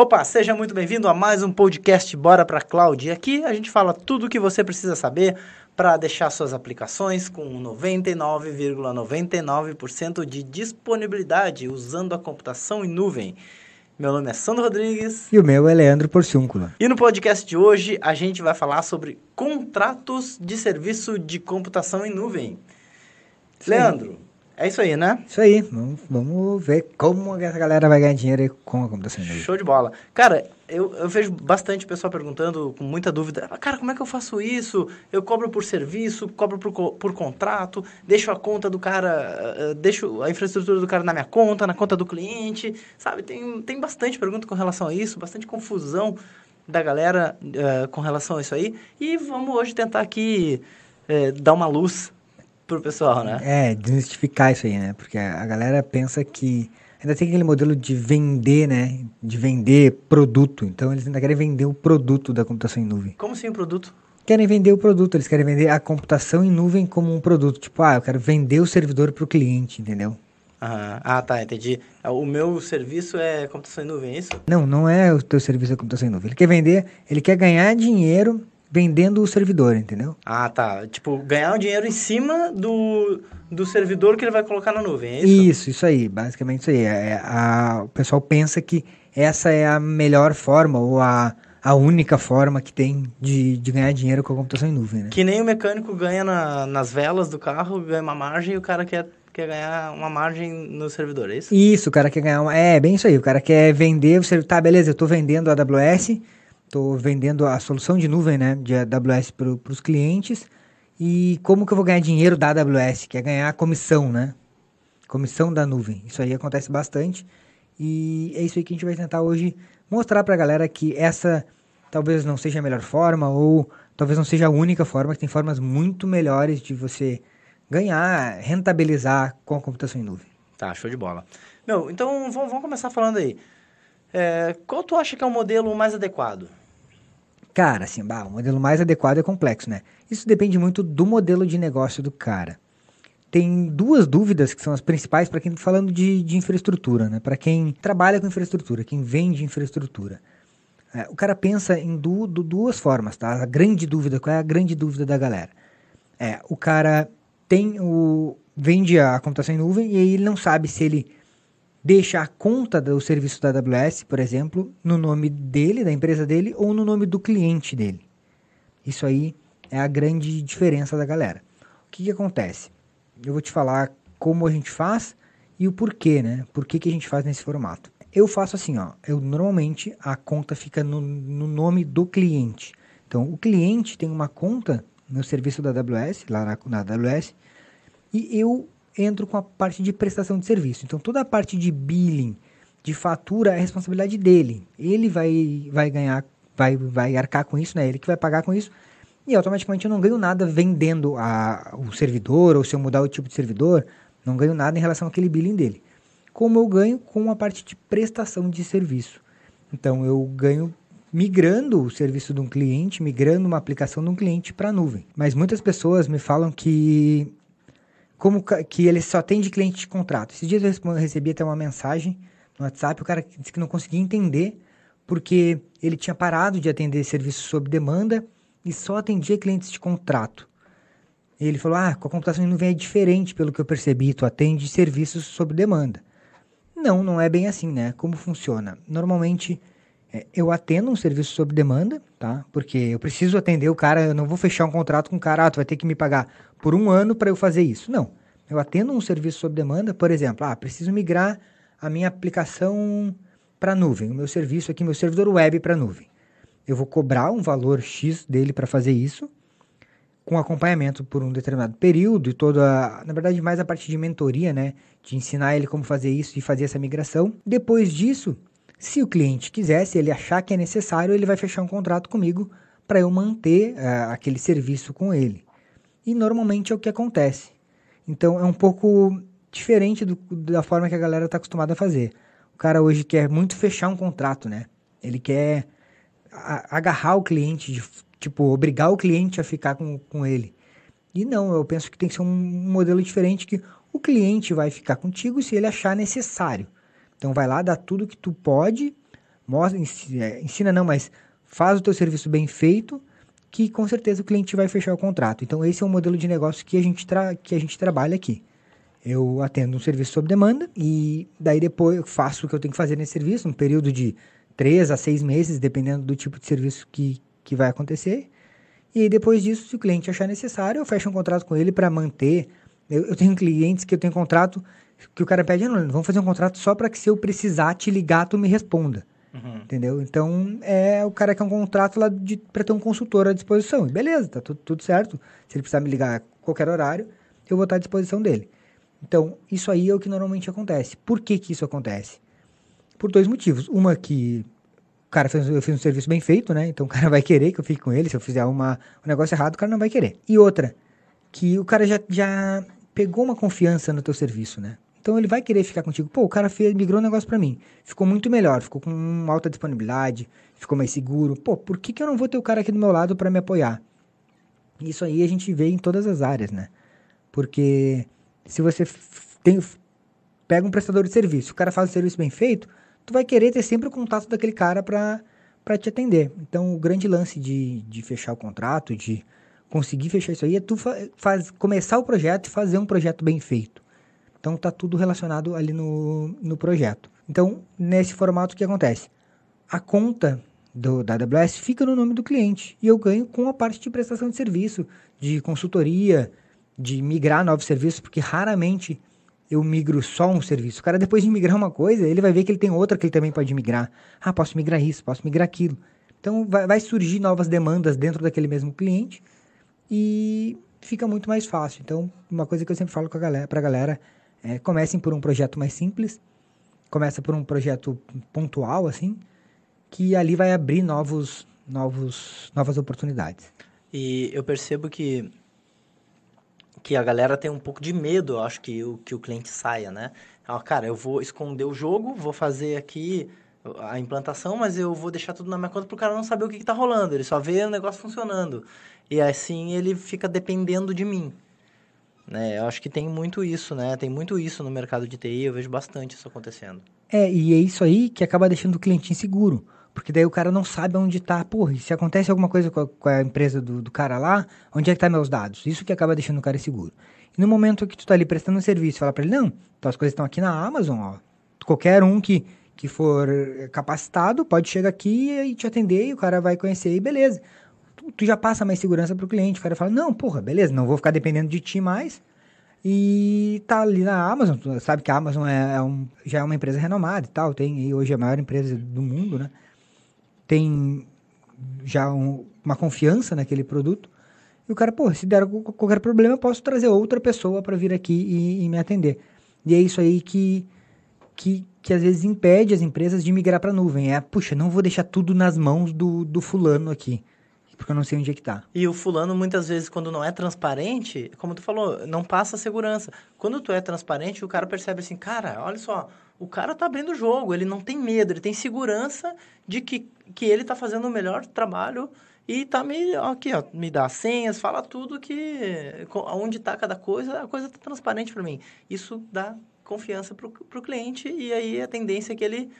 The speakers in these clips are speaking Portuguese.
Opa, seja muito bem-vindo a mais um podcast Bora para Cloud. E aqui a gente fala tudo o que você precisa saber para deixar suas aplicações com 99,99% de disponibilidade usando a computação em nuvem. Meu nome é Sandro Rodrigues. E o meu é Leandro Porciúncula. E no podcast de hoje a gente vai falar sobre contratos de serviço de computação em nuvem. Sim. Leandro, é isso aí, né? Isso aí, vamos, vamos ver como essa galera vai ganhar dinheiro com a computação em nuvem. Show de bola. Cara, eu, eu vejo bastante pessoal perguntando com muita dúvida. "Ah, Cara, como é que eu faço isso? Eu cobro por serviço, cobro por, por contrato, deixo a conta do cara, eh, deixo a infraestrutura do cara na minha conta, na conta do cliente, sabe? Tem, tem bastante pergunta com relação a isso, bastante confusão da galera eh, com relação a isso aí. E vamos hoje tentar aqui eh, dar uma luz pro pessoal, né? É, desmistificar isso aí, né? Porque a galera pensa que ainda tem aquele modelo de vender, né? De vender produto. Então eles ainda querem vender o produto da computação em nuvem. Como assim o produto? Querem vender o produto, eles querem vender a computação em nuvem como um produto. Tipo, ah, eu quero vender o servidor para o cliente, entendeu? Ah, ah, tá, entendi. O meu serviço é computação em nuvem, é isso? Não, não é o teu serviço da computação em nuvem. Ele quer vender, ele quer ganhar dinheiro vendendo o servidor, entendeu? Ah, tá. Tipo, ganhar um dinheiro em cima do, do servidor que ele vai colocar na nuvem, é isso? Isso, isso aí, basicamente isso aí. É, a- o pessoal pensa que essa é a melhor forma ou a, a única forma que tem de, de ganhar dinheiro com a computação em nuvem, né? Que nem o mecânico ganha na- nas velas do carro, ganha uma margem e o cara quer, quer ganhar uma margem no servidor, é isso? Isso, o cara quer ganhar uma. É, bem isso aí. O cara quer vender o servidor. Tá, beleza, eu tô vendendo a AWS, tô vendendo a solução de nuvem, né? De AWS para os clientes. E como que eu vou ganhar dinheiro da AWS? Que é ganhar a comissão, né? Comissão da nuvem. Isso aí acontece bastante. E é isso aí que a gente vai tentar hoje mostrar pra galera que essa talvez não seja a melhor forma, ou talvez não seja a única forma, que tem formas muito melhores de você ganhar, rentabilizar com a computação em nuvem. Tá, show de bola. Meu, então vamos, vamos começar falando aí. É, qual tu acha que é o modelo mais adequado? Cara, assim, bah, o modelo mais adequado é complexo, né? Isso depende muito do modelo de negócio do cara. Tem duas dúvidas que são as principais para quem tá falando de, de infraestrutura, né? Para quem trabalha com infraestrutura, quem vende infraestrutura. É, o cara pensa em du- du- duas formas, tá? A grande dúvida, qual é a grande dúvida da galera? É, o cara tem o vende a computação em nuvem e aí ele não sabe se ele deixa a conta do serviço da AWS, por exemplo, no nome dele, da empresa dele, ou no nome do cliente dele. Isso aí é a grande diferença da galera. O que, que acontece? Eu vou te falar como a gente faz e o porquê, né? Por que, que a gente faz nesse formato. Eu faço assim, ó. Eu normalmente a conta fica no, no nome do cliente. Então, o cliente tem uma conta no serviço da AWS, lá na, na AWS, e eu entro com a parte de prestação de serviço. Então, toda a parte de billing, de fatura, é responsabilidade dele. Ele vai, vai ganhar, vai, vai arcar com isso, né? Ele que vai pagar com isso. E automaticamente eu não ganho nada vendendo a, o servidor, ou se eu mudar o tipo de servidor, não ganho nada em relação àquele billing dele. Como eu ganho com a parte de prestação de serviço. Então, eu ganho migrando o serviço de um cliente, migrando uma aplicação de um cliente para a nuvem. Mas muitas pessoas me falam que como que ele só tem de cliente de contrato. Esses dias eu recebi até uma mensagem no WhatsApp, o cara disse que não conseguia entender porque ele tinha parado de atender serviços sob demanda e só atendia clientes de contrato. Ele falou: "Ah, com a computação em nuvem é diferente, pelo que eu percebi, tu atende serviços sob demanda". Não, não é bem assim, né? Como funciona? Normalmente eu atendo um serviço sob demanda, tá? Porque eu preciso atender o cara, eu não vou fechar um contrato com o cara, ah, tu vai ter que me pagar por um ano para eu fazer isso. Não. Eu atendo um serviço sob demanda, por exemplo, ah, preciso migrar a minha aplicação para nuvem, o meu serviço aqui, meu servidor web para nuvem. Eu vou cobrar um valor X dele para fazer isso, com acompanhamento por um determinado período e toda, na verdade, mais a parte de mentoria, né, de ensinar ele como fazer isso e fazer essa migração. Depois disso, se o cliente quiser, se ele achar que é necessário, ele vai fechar um contrato comigo para eu manter ah, aquele serviço com ele. E normalmente é o que acontece. Então é um pouco diferente do- da forma que a galera está acostumada a fazer. O cara hoje quer muito fechar um contrato, né? Ele quer a- agarrar o cliente, de, tipo, obrigar o cliente a ficar com, com ele. E não, eu penso que tem que ser um modelo diferente que o cliente vai ficar contigo se ele achar necessário. Então vai lá, dá tudo que tu pode, mostra, é, ensina não, mas faz o teu serviço bem feito, que com certeza o cliente vai fechar o contrato. Então esse é um modelo de negócio que a gente, que a gente trabalha aqui. Eu atendo um serviço sob demanda e daí depois eu faço o que eu tenho que fazer nesse serviço, um período de três a seis meses, dependendo do tipo de serviço que, que vai acontecer. E aí, depois disso, se o cliente achar necessário, eu fecho um contrato com ele para manter. Eu, eu, tenho clientes que eu tenho contrato que o cara pede, não, vamos fazer um contrato só para que se eu precisar te ligar, tu me responda. Uhum. Entendeu? Então, é o cara que é um contrato lá para ter um consultor à disposição. E beleza, tá tudo, tudo certo. Se ele precisar me ligar a qualquer horário, eu vou estar à disposição dele. Então, isso aí é o que normalmente acontece. Por que, que isso acontece? Por dois motivos. Uma que o cara fez, eu fiz um serviço bem feito, né? Então o cara vai querer que eu fique com ele. Se eu fizer uma, um negócio errado, o cara não vai querer. E outra, que o cara já, já pegou uma confiança no teu serviço, né? Então ele vai querer ficar contigo. Pô, o cara fez, migrou um negócio para mim. Ficou muito melhor, ficou com alta disponibilidade, ficou mais seguro. Pô, por que, que eu não vou ter o cara aqui do meu lado para me apoiar? Isso aí a gente vê em todas as áreas, né? Porque se você tem, pega um prestador de serviço, o cara faz o serviço bem feito, tu vai querer ter sempre o contato daquele cara para te atender. Então, o grande lance de, de fechar o contrato, de conseguir fechar isso aí, é tu fa faz, começar o projeto e fazer um projeto bem feito. Então, tá tudo relacionado ali no, no projeto. Então, nesse formato, o que acontece? A conta do, da AWS fica no nome do cliente e eu ganho com a parte de prestação de serviço, de consultoria, de migrar novos serviços, porque raramente eu migro só um serviço. O cara, depois de migrar uma coisa, ele vai ver que ele tem outra que ele também pode migrar. Ah, posso migrar isso, posso migrar aquilo. Então, vai, vai surgir novas demandas dentro daquele mesmo cliente e fica muito mais fácil. Então, uma coisa que eu sempre falo para a galera, pra galera é comecem por um projeto mais simples, começa por um projeto pontual, assim, que ali vai abrir novos, novos, novas oportunidades. E eu percebo que que a galera tem um pouco de medo, eu acho que o, que o cliente saia, né? Então, cara, eu vou esconder o jogo, vou fazer aqui a implantação, mas eu vou deixar tudo na minha conta para o cara não saber o que está rolando. Ele só vê o negócio funcionando. E assim ele fica dependendo de mim. Né? Eu acho que tem muito isso, né? Tem muito isso no mercado de TI, eu vejo bastante isso acontecendo. É, e é isso aí que acaba deixando o cliente inseguro. Porque daí o cara não sabe onde está. Porra, se acontece alguma coisa com a, com a empresa do, do, cara lá, onde é que tá meus dados? Isso que acaba deixando o cara inseguro. E no momento que tu tá ali prestando um serviço, fala para ele, não, então as coisas estão aqui na Amazon, ó. Qualquer um que, que for capacitado pode chegar aqui e te atender e o cara vai conhecer e beleza. Tu, já passa mais segurança pro cliente. O cara fala, não, porra, beleza, não vou ficar dependendo de ti mais. E tá ali na Amazon, tu sabe que a Amazon é, é um, já é uma empresa renomada e tal, tem hoje a maior empresa do mundo, né? tem já um, uma confiança naquele produto. E o cara, pô, se der qualquer problema, eu posso trazer outra pessoa para vir aqui e, e, me atender. E é isso aí que, que, que às vezes impede as empresas de migrar para a nuvem. É, puxa, não vou deixar tudo nas mãos do, do fulano aqui, porque eu não sei onde é que tá. E o fulano, muitas vezes, quando não é transparente, como tu falou, não passa segurança. Quando tu é transparente, o cara percebe assim, cara, olha só, o cara tá abrindo o jogo, ele não tem medo, ele tem segurança de que, que ele tá fazendo o melhor trabalho e tá me, aqui, ó, me dá senhas, fala tudo que, onde tá cada coisa, a coisa tá transparente para mim. Isso dá confiança pro, pro cliente e aí a tendência é que ele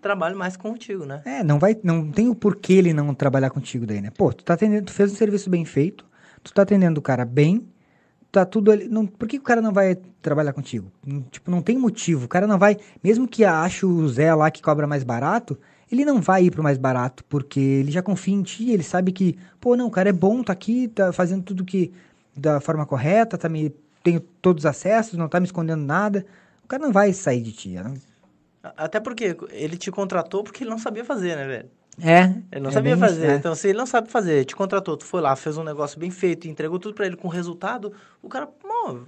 trabalhe mais contigo, né? É, não vai, não tem o porquê ele não trabalhar contigo daí, né? Pô, tu tá atendendo, tu fez um serviço bem feito, tu tá atendendo o cara bem, tá tudo ali. Não, por que o cara não vai trabalhar contigo? Tipo, não tem motivo. O cara não vai. Mesmo que ache o Zé lá que cobra mais barato, ele não vai ir pro mais barato, porque ele já confia em ti, ele sabe que, pô, não, o cara é bom, tá aqui, tá fazendo tudo que da forma correta, tá me. Tem todos os acessos, não tá me escondendo nada. O cara não vai sair de ti. Até porque ele te contratou porque ele não sabia fazer, né, velho? É. Ele não é sabia fazer. Isso, é. Então, se ele não sabe fazer, te contratou, tu foi lá, fez um negócio bem feito, entregou tudo para ele com resultado, o cara, pô,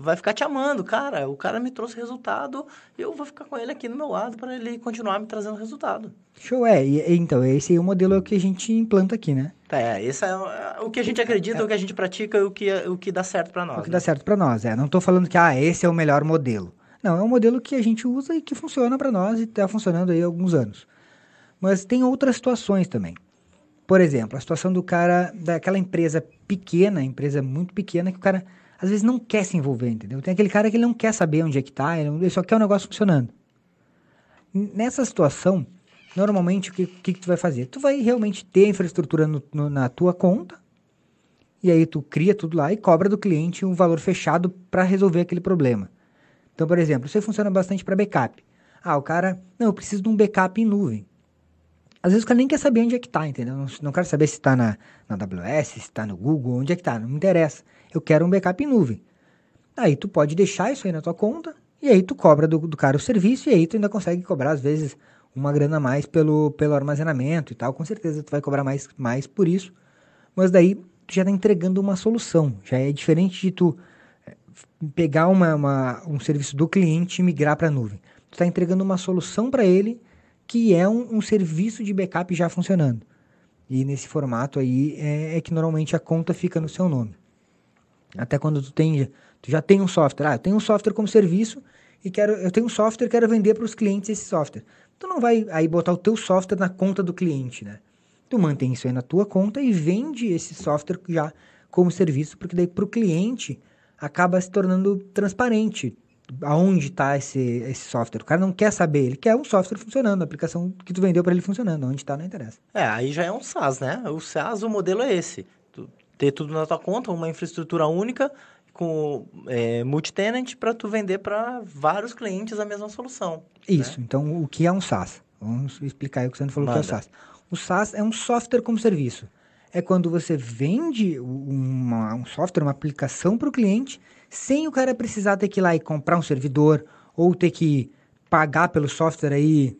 vai ficar te amando, cara. O cara me trouxe resultado, eu vou ficar com ele aqui no meu lado para ele continuar me trazendo resultado. Show, é. E, então, esse aí é o modelo que a gente implanta aqui, né? É, esse é o que a gente acredita, é. o que a gente pratica e o que, o que dá certo para nós. O que né? dá certo para nós, é. Não tô falando que, ah, esse é o melhor modelo. Não, é um modelo que a gente usa e que funciona para nós e está funcionando aí há alguns anos. Mas tem outras situações também. Por exemplo, a situação do cara, daquela empresa pequena, empresa muito pequena, que o cara às vezes não quer se envolver, entendeu? Tem aquele cara que ele não quer saber onde é que tá, ele só quer o negócio funcionando. Nessa situação, normalmente o que, que, que tu vai fazer? Tu vai realmente ter a infraestrutura no, no, na tua conta, e aí tu cria tudo lá e cobra do cliente um valor fechado para resolver aquele problema. Então, por exemplo, isso aí funciona bastante para backup. Ah, o cara, não, eu preciso de um backup em nuvem. Às vezes o cara nem quer saber onde é que está, entendeu? Não, não quero saber se está na, na AWS, se está no Google, onde é que está, não me interessa. Eu quero um backup em nuvem. Aí tu pode deixar isso aí na tua conta, e aí tu cobra do, do cara o serviço, e aí tu ainda consegue cobrar, às vezes, uma grana a mais pelo, pelo armazenamento e tal. Com certeza tu vai cobrar mais, mais por isso. Mas daí tu já está entregando uma solução. Já é diferente de tu pegar uma, uma um serviço do cliente e migrar para a nuvem. Tu está entregando uma solução para ele que é um, um, serviço de backup já funcionando. E nesse formato aí é, é, que normalmente a conta fica no seu nome. Até quando tu tem, tu já tem um software, ah, eu tenho um software como serviço e quero, eu tenho um software quero vender para os clientes esse software. Tu não vai aí botar o teu software na conta do cliente, né? Tu mantém isso aí na tua conta e vende esse software já como serviço, porque daí para o cliente acaba se tornando transparente aonde está esse, esse software. O cara não quer saber, ele quer um software funcionando, a aplicação que tu vendeu para ele funcionando, onde está não interessa. É, aí já é um SaaS, né? O SaaS, o modelo é esse. Tu ter tudo na tua conta, uma infraestrutura única com é, multi-tenant para tu vender para vários clientes a mesma solução. Isso, né? então o que é um SaaS? Vamos explicar aí o que você falou Manda. que é o SaaS. O SaaS é um software como serviço. É quando você vende uma, um software, uma aplicação para o cliente sem o cara precisar ter que ir lá e comprar um servidor ou ter que pagar pelo software aí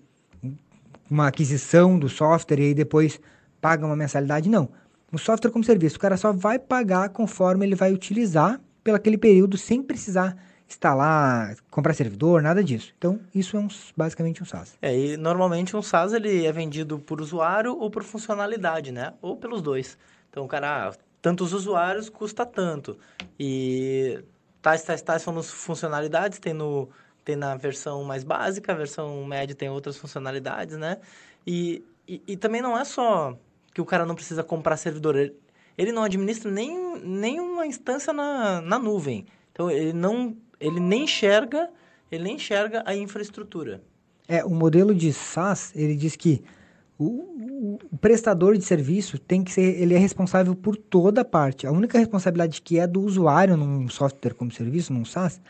uma aquisição do software e aí depois paga uma mensalidade. Não. O software como serviço, o cara só vai pagar conforme ele vai utilizar pelo aquele período sem precisar instalar, comprar servidor, nada disso. Então, isso é um, basicamente um SaaS. É, e normalmente um SaaS ele é vendido por usuário ou por funcionalidade, né? Ou pelos dois. Então, o cara, ah, tantos usuários custa tanto. E tais, tais, tais são as funcionalidades, tem, no, tem na versão mais básica, a versão média tem outras funcionalidades, né? E, e, e também não é só que o cara não precisa comprar servidor, ele, ele não administra nem, nem uma instância na, na nuvem. Então, ele não ele nem enxerga, ele nem enxerga a infraestrutura. É, o modelo de SaaS, ele diz que o, o, prestador de serviço tem que ser, ele é responsável por toda a parte. A única responsabilidade que é do usuário num software como serviço, num SaaS,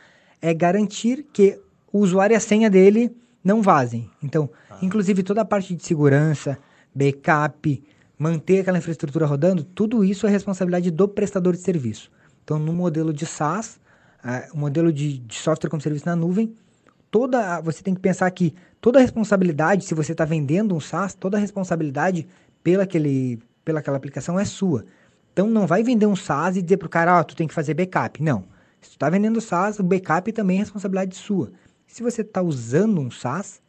é garantir que o usuário e a senha dele não vazem. Então, ah. inclusive toda a parte de segurança, backup, manter aquela infraestrutura rodando, tudo isso é responsabilidade do prestador de serviço. Então, no modelo de SaaS, o modelo de, de software como serviço na nuvem, toda você tem que pensar que toda a responsabilidade, se você está vendendo um SaaS, toda a responsabilidade pela, aquele, pela aquela aplicação é sua. Então não vai vender um SaaS e dizer para o cara, oh, tu tem que fazer backup. Não. Se tu está vendendo SaaS, o backup também é responsabilidade sua. Se você está usando um SaaS,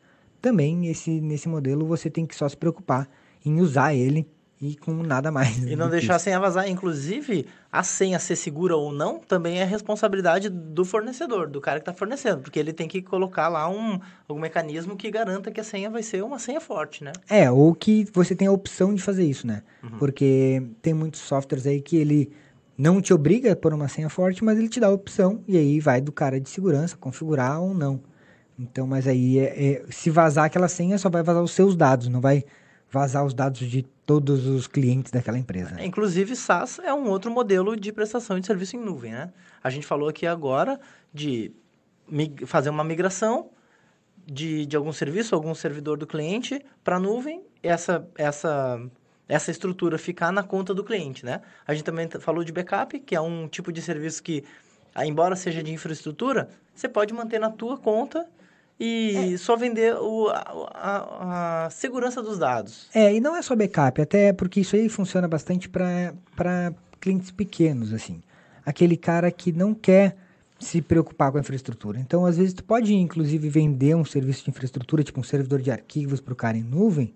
também esse, nesse modelo você tem que só se preocupar em usar ele e com nada mais. E não deixar a senha vazar. Inclusive, a senha ser segura ou não também é responsabilidade do fornecedor, do cara que está fornecendo, porque ele tem que colocar lá um, algum mecanismo que garanta que a senha vai ser uma senha forte, né? É, ou que você tem a opção de fazer isso, né? Uhum. Porque tem muitos softwares aí que ele não te obriga a pôr uma senha forte, mas ele te dá a opção e aí vai do cara de segurança configurar ou não. Então, mas aí é, é, se vazar aquela senha, só vai vazar os seus dados, não vai vazar os dados de todos os clientes daquela empresa. É, inclusive, SaaS é um outro modelo de prestação de serviço em nuvem, né? A gente falou aqui agora de fazer uma migração de, de algum serviço, algum servidor do cliente para a nuvem, essa, essa, essa estrutura ficar na conta do cliente, né? A gente também falou de backup, que é um tipo de serviço que, embora seja de infraestrutura, você pode manter na tua conta e é. só vender o, a, a, segurança dos dados. É, e não é só backup, até porque isso aí funciona bastante para clientes pequenos, assim. Aquele cara que não quer se preocupar com a infraestrutura. Então, às vezes, tu pode, inclusive, vender um serviço de infraestrutura, tipo um servidor de arquivos para o cara em nuvem,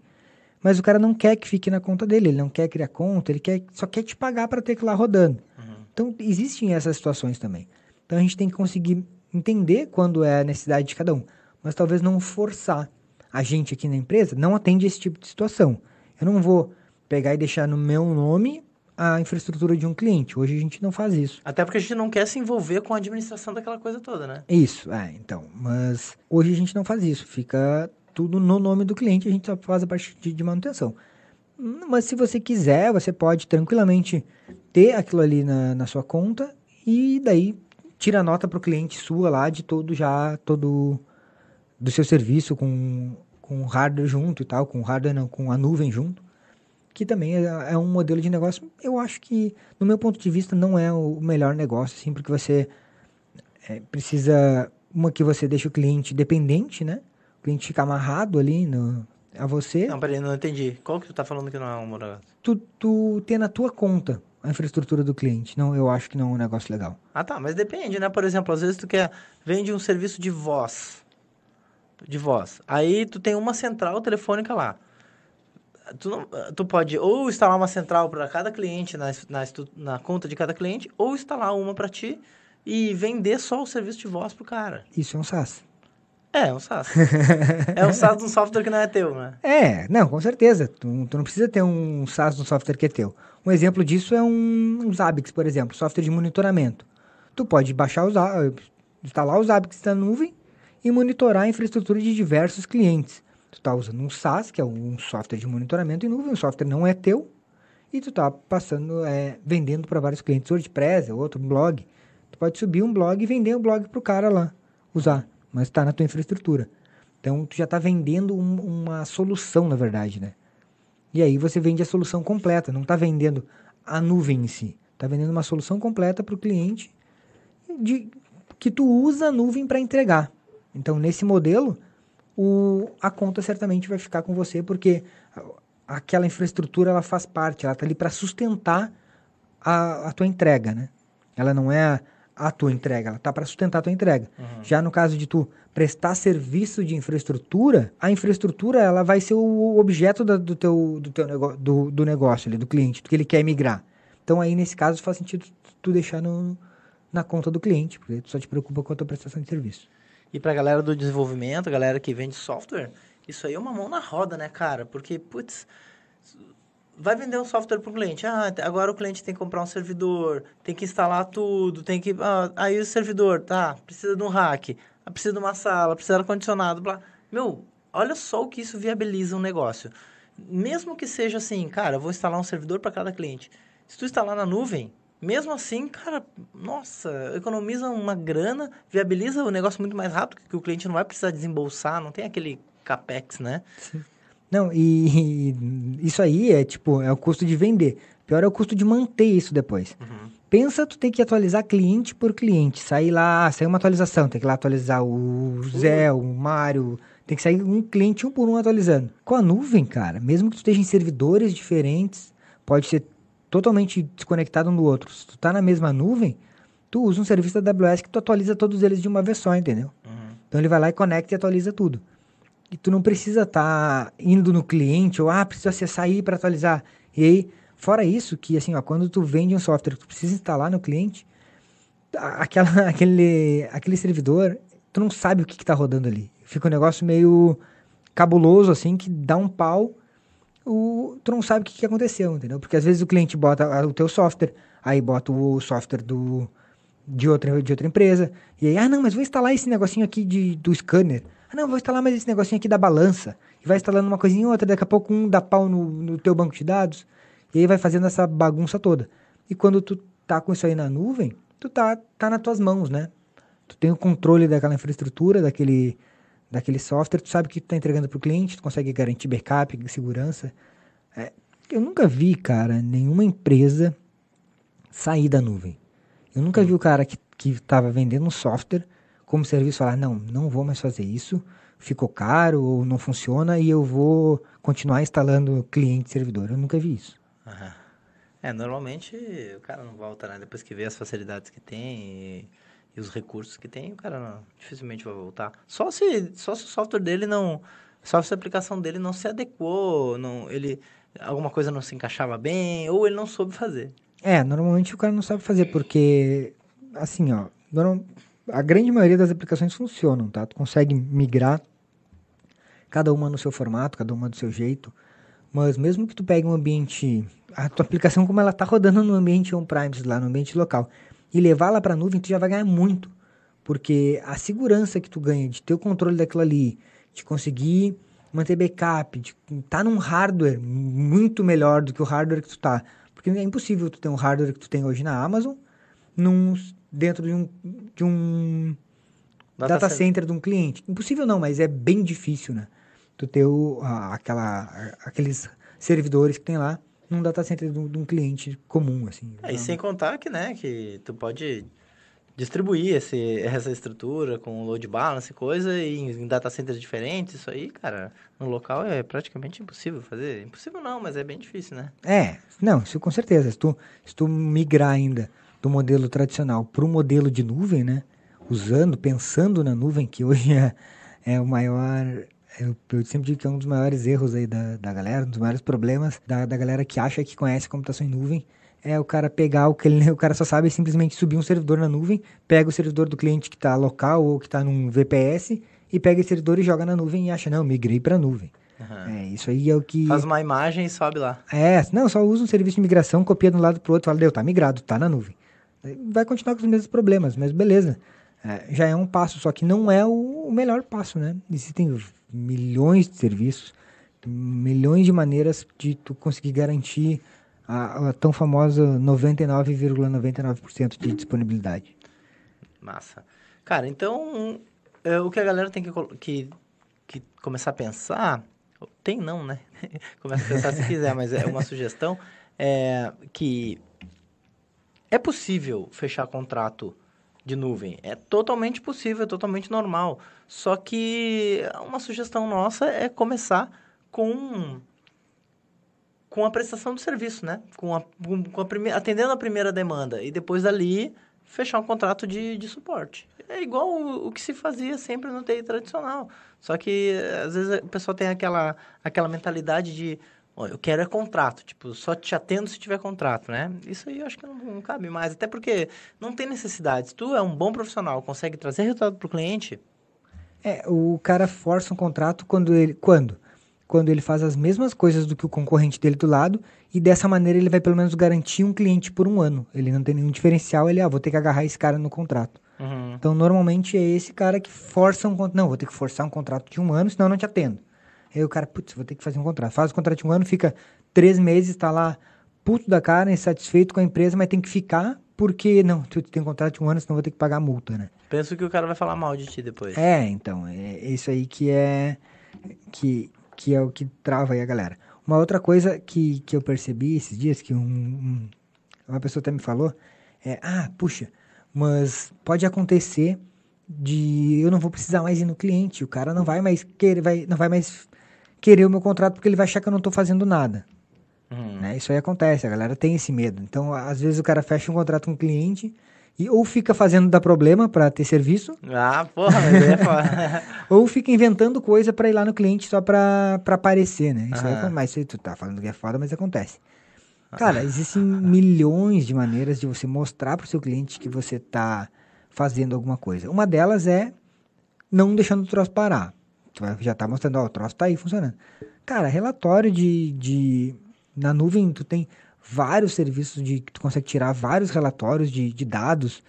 mas o cara não quer que fique na conta dele, ele não quer criar conta, ele quer, só quer te pagar para ter aquilo lá rodando. Uhum. Então, existem essas situações também. Então, a gente tem que conseguir entender quando é a necessidade de cada um mas talvez não forçar. A gente aqui na empresa não atende esse tipo de situação. Eu não vou pegar e deixar no meu nome a infraestrutura de um cliente. Hoje a gente não faz isso. Até porque a gente não quer se envolver com a administração daquela coisa toda, né? Isso, é, então. Mas hoje a gente não faz isso. Fica tudo no nome do cliente, a gente só faz a parte de, de manutenção. Mas se você quiser, você pode tranquilamente ter aquilo ali na, na sua conta e daí tira a nota para o cliente sua lá de todo já, todo do seu serviço com, com o hardware junto e tal, com o hardware não, com a nuvem junto, que também é, é, um modelo de negócio, eu acho que, no meu ponto de vista, não é o melhor negócio, assim, porque você é, precisa, uma que você deixa o cliente dependente, né, o cliente fica amarrado ali no, a você. Não, peraí, não entendi. Qual que tu tá falando que não é um negócio? Tu, tu ter na tua conta a infraestrutura do cliente. Não, eu acho que não é um negócio legal. Ah, tá, mas depende, né? Por exemplo, às vezes tu quer vende um serviço de voz, de voz. Aí tu tem uma central telefônica lá. Tu, não, tu pode ou instalar uma central para cada cliente na, na, na conta de cada cliente, ou instalar uma para ti e vender só o serviço de voz pro cara. Isso é um SaaS. É, é um SaaS. é um SaaS de um software que não é teu, né? É, não, com certeza. Tu, tu não precisa ter um SaaS de um software que é teu. Um exemplo disso é um, um Zabbix, por exemplo, software de monitoramento. Tu pode baixar os, instalar os Zabbix na nuvem e monitorar a infraestrutura de diversos clientes. Tu está usando um SaaS, que é um software de monitoramento em nuvem, o software não é teu, e tu está passando, é, vendendo para vários clientes, WordPress, outro blog. Tu pode subir um blog e vender um blog para o cara lá usar, mas está na tua infraestrutura. Então, tu já está vendendo um, uma solução, na verdade, né? E aí você vende a solução completa, não está vendendo a nuvem em si. Está vendendo uma solução completa para o cliente de, que tu usa a nuvem para entregar. Então, nesse modelo, o, a conta certamente vai ficar com você, porque aquela infraestrutura ela faz parte, ela está ali para sustentar a, a, tua entrega, né? Ela não é a, a tua entrega, ela está para sustentar a tua entrega. Uhum. Já no caso de tu prestar serviço de infraestrutura, a infraestrutura ela vai ser o objeto da, do teu, do, teu nego, do, do negócio, ali, do cliente, do que ele quer migrar. Então aí nesse caso faz sentido tu deixar no, na conta do cliente, porque tu só te preocupa com a tua prestação de serviço. E para a galera do desenvolvimento, a galera que vende software, isso aí é uma mão na roda, né, cara? Porque, putz, vai vender um software para o cliente. Ah, agora o cliente tem que comprar um servidor, tem que instalar tudo, tem que... Ah, aí o servidor, tá, precisa de um hack, ah, precisa de uma sala, precisa de ar-condicionado, blá. Meu, olha só o que isso viabiliza um negócio. Mesmo que seja assim, cara, eu vou instalar um servidor para cada cliente. Se tu instalar na nuvem, mesmo assim, cara, nossa, economiza uma grana, viabiliza o negócio muito mais rápido, que o cliente não vai precisar desembolsar, não tem aquele capex, né? Sim. Não, e, e, isso aí é tipo, é o custo de vender. Pior é o custo de manter isso depois. Uhum. Pensa, tu tem que atualizar cliente por cliente. Sair lá, sair uma atualização, tem que lá atualizar o Zé, o Mário, tem que sair um cliente um por um atualizando. Com a nuvem, cara, mesmo que tu esteja em servidores diferentes, pode ser totalmente desconectado um do outro. Se tu tá na mesma nuvem, tu usa um serviço da AWS que tu atualiza todos eles de uma vez só, entendeu? Uhum. Então ele vai lá e conecta e atualiza tudo. E tu não precisa estar tá indo no cliente ou, ah, preciso acessar aí para atualizar. E aí, fora isso, que assim, ó, quando tu vende um software que tu precisa instalar no cliente, aquela, aquele, aquele servidor, tu não sabe o que, que tá rodando ali. Fica um negócio meio cabuloso, assim, que dá um pau o, tu não sabe o que, que aconteceu, entendeu? Porque às vezes o cliente bota o teu software, aí bota o software do, de, outra, de outra empresa, e aí, ah, não, mas vou instalar esse negocinho aqui de, do scanner. Ah, não, vou instalar mais esse negocinho aqui da balança. E vai instalando uma coisinha ou outra, daqui a pouco um dá pau no, no teu banco de dados, e aí vai fazendo essa bagunça toda. E quando tu tá com isso aí na nuvem, tu tá, tá nas tuas mãos, né? Tu tem o controle daquela infraestrutura, daquele daquele software, tu sabe que tu tá entregando para o cliente, tu consegue garantir backup, segurança. É, eu nunca vi, cara, nenhuma empresa sair da nuvem. Eu nunca vi o cara que estava vendendo um software como serviço falar, não, não vou mais fazer isso, ficou caro ou não funciona e eu vou continuar instalando cliente servidor. Eu nunca vi isso. Uhum. É, normalmente o cara não volta, né? Depois que vê as facilidades que tem e e os recursos que tem, o cara não, dificilmente vai voltar. Só se, só se o software dele não. Só se a aplicação dele não se adequou, não, ele, alguma coisa não se encaixava bem, ou ele não soube fazer. É, normalmente o cara não sabe fazer, porque, assim, ó, a grande maioria das aplicações funcionam, tá? Tu consegue migrar cada uma no seu formato, cada uma do seu jeito, mas mesmo que tu pegue um ambiente, a tua aplicação como ela tá rodando no ambiente on-premise lá, no ambiente local, e levá-la para a nuvem, tu já vai ganhar muito. Porque a segurança que tu ganha de ter o controle daquilo ali, de conseguir manter backup, de tá num hardware muito melhor do que o hardware que tu tá. Porque é impossível tu ter um hardware que tu tem hoje na Amazon num, dentro de um, de um data, data center. center de um cliente. Impossível não, mas é bem difícil, né? Tu ter o, a, aquela, aqueles servidores que tem lá num data center de um, de um cliente comum, assim. É, e sem contar que, né, que tu pode distribuir esse, essa estrutura com load balance e coisa em, em data centers diferentes, isso aí, cara, no local é praticamente impossível fazer. Impossível não, mas é bem difícil, né? É, não, isso com certeza. Se tu, se tu migrar ainda do modelo tradicional para o modelo de nuvem, né? Usando, pensando na nuvem, que hoje é, é o maior eu, eu, sempre digo que é um dos maiores erros aí da, da galera, um dos maiores problemas da, da galera que acha que conhece computação em nuvem, é o cara pegar o que ele, o cara só sabe simplesmente subir um servidor na nuvem, pega o servidor do cliente que está local ou que está num VPS e pega esse servidor e joga na nuvem e acha, não, migrei para nuvem. Uhum. É, isso aí é o que... Faz uma imagem e sobe lá. É, não, só usa um serviço de migração, copia de um lado pro outro, fala, deu, tá migrado, tá na nuvem. Vai continuar com os mesmos problemas, mas beleza. É, já é um passo, só que não é o, melhor passo, né? Existem milhões de serviços, milhões de maneiras de tu conseguir garantir a, a tão famosa 99,99% ,99 de disponibilidade. Massa. Cara, então é, o que a galera tem que, que, que começar a pensar, tem não, né? Começa a pensar se quiser, mas é uma sugestão, é que é possível fechar contrato de nuvem. É totalmente possível, é totalmente normal. Só que uma sugestão nossa é começar com com a prestação do serviço, né? Com a, com a prime... atendendo a primeira demanda e depois dali fechar um contrato de, de suporte. É igual o, o que se fazia sempre no TI tradicional. Só que às vezes o pessoal tem aquela, aquela mentalidade de eu quero é contrato, tipo, só te atendo se tiver contrato, né? Isso aí eu acho que não, não cabe mais, até porque não tem necessidade. Se tu é um bom profissional, consegue trazer resultado para o cliente... É, o cara força um contrato quando ele... Quando? quando ele faz as mesmas coisas do que o concorrente dele do lado e dessa maneira ele vai pelo menos garantir um cliente por um ano. Ele não tem nenhum diferencial, ele, ah, vou ter que agarrar esse cara no contrato. Uhum. Então, normalmente é esse cara que força um contrato. Não, vou ter que forçar um contrato de um ano, senão eu não te atendo. Aí o cara, putz, vou ter que fazer um contrato. Faz o contrato de um ano, fica três meses, está lá puto da cara, insatisfeito com a empresa, mas tem que ficar porque, não, tu tem contrato de um ano, senão vou ter que pagar a multa, né? Penso que o cara vai falar mal de ti depois. É, então, é isso aí que é... que que é o que trava aí a galera. Uma outra coisa que, que eu percebi esses dias, que um, um, uma pessoa até me falou, é, ah, puxa, mas pode acontecer de eu não vou precisar mais ir no cliente, o cara não vai mais querer, vai, não vai mais querer o meu contrato porque ele vai achar que eu não estou fazendo nada. Uhum. Né? Isso aí acontece, a galera tem esse medo. Então, às vezes o cara fecha um contrato com o cliente e ou fica fazendo dar problema para ter serviço. Ah, porra, é ou fica inventando coisa para ir lá no cliente só para aparecer, né? Isso ah. é, mas tu tá falando que é foda, mas acontece. Cara, existem milhões de maneiras de você mostrar para o seu cliente que você tá fazendo alguma coisa. Uma delas é não deixando o troço parar. Tu já tá mostrando, ó, o troço tá aí funcionando. Cara, relatório de, de na nuvem tu tem vários serviços de que tu consegue tirar vários relatórios de, de dados.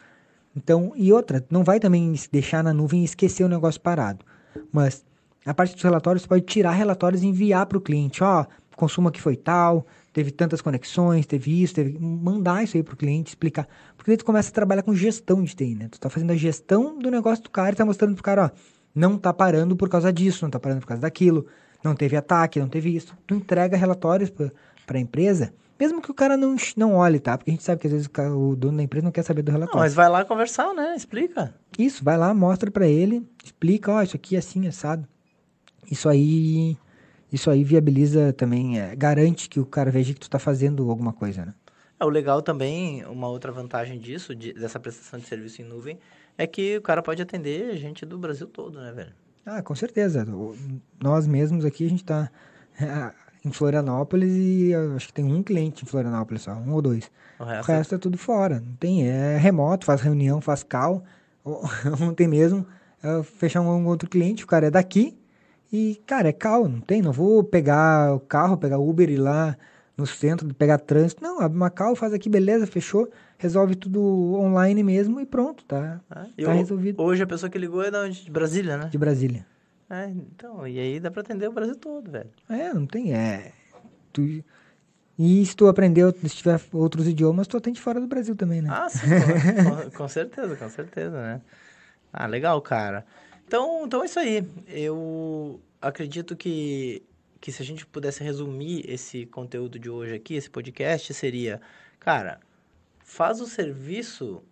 Então, e outra, não vai também deixar na nuvem e esquecer o negócio parado. Mas a parte dos relatórios, você pode tirar relatórios e enviar para o cliente. Ó, consumo aqui foi tal, teve tantas conexões, teve isso, teve... Mandar isso aí para o cliente, explicar. Porque daí tu começa a trabalhar com gestão de TI, né? Tu tá fazendo a gestão do negócio do cara e tá mostrando pro cara, ó, não tá parando por causa disso, não tá parando por causa daquilo, não teve ataque, não teve isso. Tu entrega relatórios para a empresa mesmo que o cara não, não olhe, tá? Porque a gente sabe que às vezes o, o dono da empresa não quer saber do relatório. Não, mas vai lá conversar, né? Explica. Isso, vai lá, mostra para ele, explica, ó, isso aqui é assim, assado. Isso aí, isso aí viabiliza também, é, garante que o cara veja que tu tá fazendo alguma coisa, né? É, o legal também, uma outra vantagem disso, de, dessa prestação de serviço em nuvem, é que o cara pode atender gente do Brasil todo, né, velho? Ah, com certeza. Nós mesmos aqui, a gente tá em Florianópolis e acho que tem um cliente em Florianópolis só, um ou dois. O resto, o resto é tudo fora. Não tem, é remoto, faz reunião, faz call. Ontem mesmo, fechar um outro cliente, o cara é daqui e, cara, é cal, não tem, não vou pegar o carro, pegar Uber e ir lá no centro, pegar trânsito. Não, abre uma cal, faz aqui, beleza, fechou, resolve tudo online mesmo e pronto, tá, é, tá resolvido. Hoje a pessoa que ligou é de Brasília, né? De Brasília. É, então, e aí dá pra atender o Brasil todo, velho. É, não tem. É. Tu, e se tu aprender, se tiver outros idiomas, tu atende fora do Brasil também, né? Ah, sim, com, com certeza, com certeza, né? Ah, legal, cara. Então, então é isso aí. Eu acredito que, que se a gente pudesse resumir esse conteúdo de hoje aqui, esse podcast, seria, cara, faz o serviço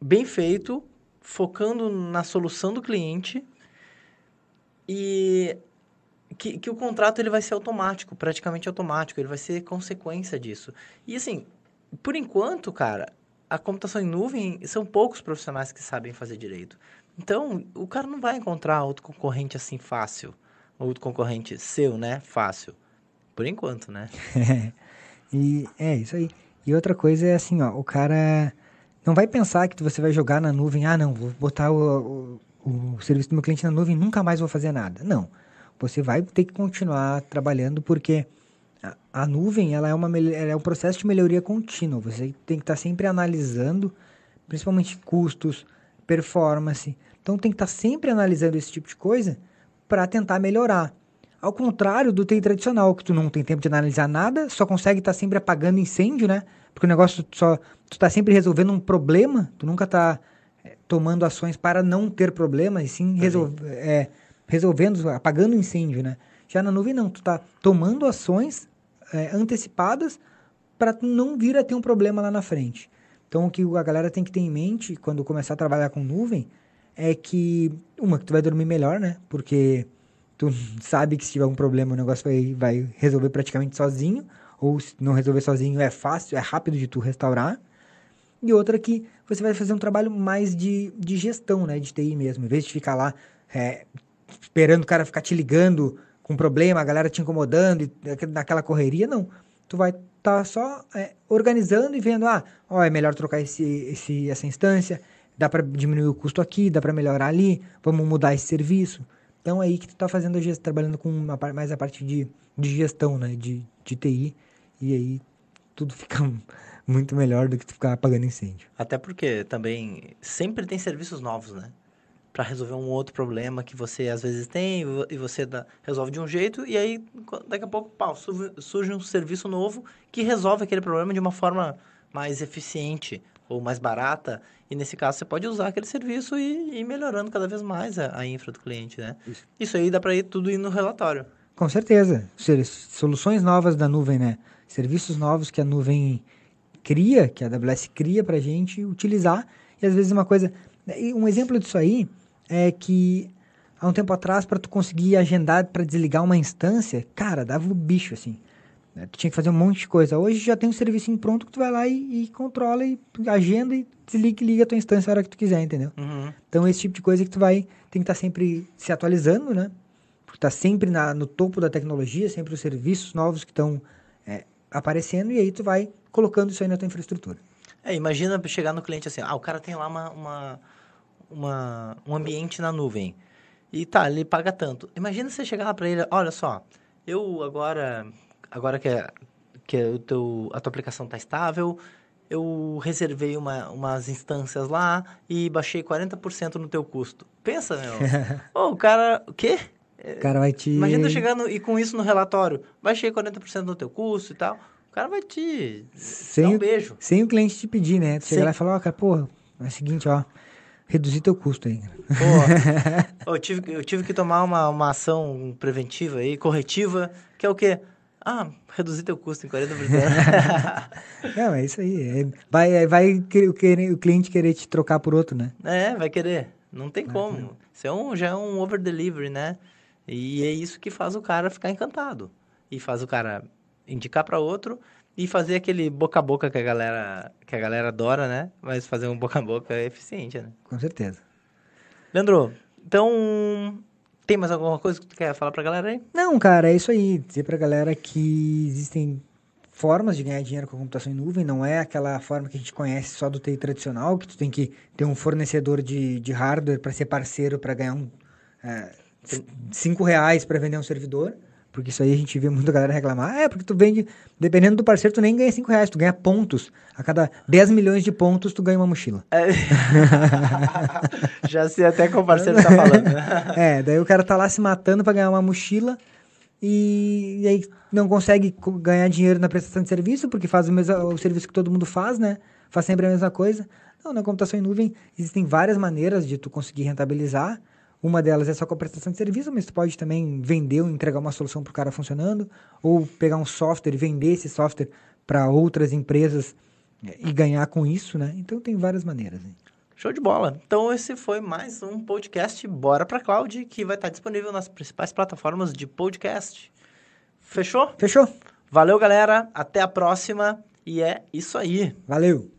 bem feito, focando na solução do cliente e que, que o contrato ele vai ser automático, praticamente automático, ele vai ser consequência disso. E assim, por enquanto, cara, a computação em nuvem são poucos profissionais que sabem fazer direito. Então, o cara não vai encontrar outro concorrente assim fácil. Outro concorrente seu, né? Fácil. Por enquanto, né? e é isso aí. E outra coisa é assim, ó, o cara não vai pensar que você vai jogar na nuvem, ah, não, vou botar o, o, o serviço do meu cliente na nuvem, nunca mais vou fazer nada. Não. Você vai ter que continuar trabalhando porque a, a nuvem, ela é, uma, ela é um processo de melhoria contínua. Você tem que estar sempre analisando, principalmente custos, performance. Então tem que estar sempre analisando esse tipo de coisa para tentar melhorar. Ao contrário do TI tradicional, que tu não tem tempo de analisar nada, só consegue estar sempre apagando incêndio, né? Porque o negócio só tu está sempre resolvendo um problema, tu nunca está é, eh, tomando ações para não ter problema, e sim resolver, é, resolvendo, apagando incêndio, né? Já na nuvem não, tu está tomando ações é, antecipadas para não vir a ter um problema lá na frente. Então o que a galera tem que ter em mente quando começar a trabalhar com nuvem é que, uma, que tu vai dormir melhor, né? Porque tu sabe que se tiver algum problema o negócio vai, vai resolver praticamente sozinho, ou se não resolver sozinho é fácil, é rápido de tu restaurar. E outra que você vai fazer um trabalho mais de, de gestão, né? De TI mesmo. Em vez de ficar lá é, esperando o cara ficar te ligando com problema, a galera te incomodando e naquela correria, não. Tu vai tá só é, organizando e vendo, ah, ó, é melhor trocar esse, esse, essa instância, dá para diminuir o custo aqui, dá para melhorar ali, vamos mudar esse serviço. Então aí que tu está fazendo a gestão, trabalhando com uma, mais a parte de, de gestão, né, de, de TI, e aí tudo fica muito melhor do que tu ficar apagando incêndio. Até porque também sempre tem serviços novos, né? Para resolver um outro problema que você às vezes tem e você dá, resolve de um jeito e aí daqui a pouco pau, surge um serviço novo que resolve aquele problema de uma forma mais eficiente ou mais barata e nesse caso você pode usar aquele serviço e ir melhorando cada vez mais a, a infra do cliente, né? Isso, Isso aí dá para ir tudo ir no relatório. Com certeza. Soluções novas da nuvem, né? Serviços novos que a nuvem cria, que a AWS cria para a gente utilizar. E às vezes uma coisa... Um exemplo disso aí é que há um tempo atrás, para tu conseguir agendar para desligar uma instância, cara, dava o bicho, assim. Né? Tu tinha que fazer um monte de coisa. Hoje já tem um serviço pronto que tu vai lá e, e controla e agenda e desliga e liga a tua instância a hora que tu quiser, entendeu? Uhum. Então, esse tipo de coisa que tu vai... Tem que estar tá sempre se atualizando, né? Porque tá sempre na, no topo da tecnologia, sempre os serviços novos que estão é, aparecendo e aí tu vai colocando isso aí na tua infraestrutura. É, imagina chegar no cliente assim, ah, o cara tem lá uma, uma, uma um ambiente na nuvem e tá, ele paga tanto. Imagina você chegar lá para ele, olha só, eu agora agora que, é, que é o teu, a tua aplicação está estável, eu reservei uma, umas instâncias lá e baixei 40% no teu custo. Pensa, meu. oh, o cara... O quê? O cara vai te... Imagina chegando e com isso no relatório. Baixei 40% no teu custo e tal. O cara vai te sem dar um beijo. sem o cliente te pedir, né? Tu chegar lá e falar, ó, oh, cara, pô, é o seguinte, ó reduzir teu custo aí. Pô, eu, tive, eu tive que tomar uma, uma ação preventiva aí, corretiva, que é o quê? Ah, reduzir teu custo em 40%. Não, é isso aí. É, vai, é, vai o cliente querer te trocar por outro, né? É, vai querer. Não tem como. Isso é um, já é um over delivery, né? E é isso que faz o cara ficar encantado. E faz o cara indicar para outro e fazer aquele boca a boca que a galera que a galera adora, né? Mas fazer um boca a boca é eficiente, né? Com certeza. Leandro, então tem mais alguma coisa que tu quer falar pra galera aí? Não, cara, é isso aí. Dizer pra galera que existem formas de ganhar dinheiro com a computação em nuvem, não é aquela forma que a gente conhece só do TI tradicional, que tu tem que ter um fornecedor de, de hardware para ser parceiro para ganhar um, é, cinco reais para vender um servidor. Porque isso aí a gente vê muita galera reclamar. Ah, é, porque tu vende, dependendo do parceiro, tu nem ganha 5 reais, tu ganha pontos. A cada 10 milhões de pontos, tu ganha uma mochila. É... Já sei até que o parceiro tá falando. é, daí o cara tá lá se matando para ganhar uma mochila e, e, aí não consegue ganhar dinheiro na prestação de serviço, porque faz o, mesmo, o serviço que todo mundo faz, né? Faz sempre a mesma coisa. Não, na computação em nuvem existem várias maneiras de tu conseguir rentabilizar. Uma delas é só com a prestação de serviço, mas tu pode também vender ou entregar uma solução para o cara funcionando, ou pegar um software e vender esse software para outras empresas é, e ganhar com isso, né? Então tem várias maneiras. Hein? Show de bola. Então esse foi mais um podcast Bora para Cloud, que vai estar disponível nas principais plataformas de podcast. Fechou? Fechou. Valeu, galera. Até a próxima. E é isso aí. Valeu.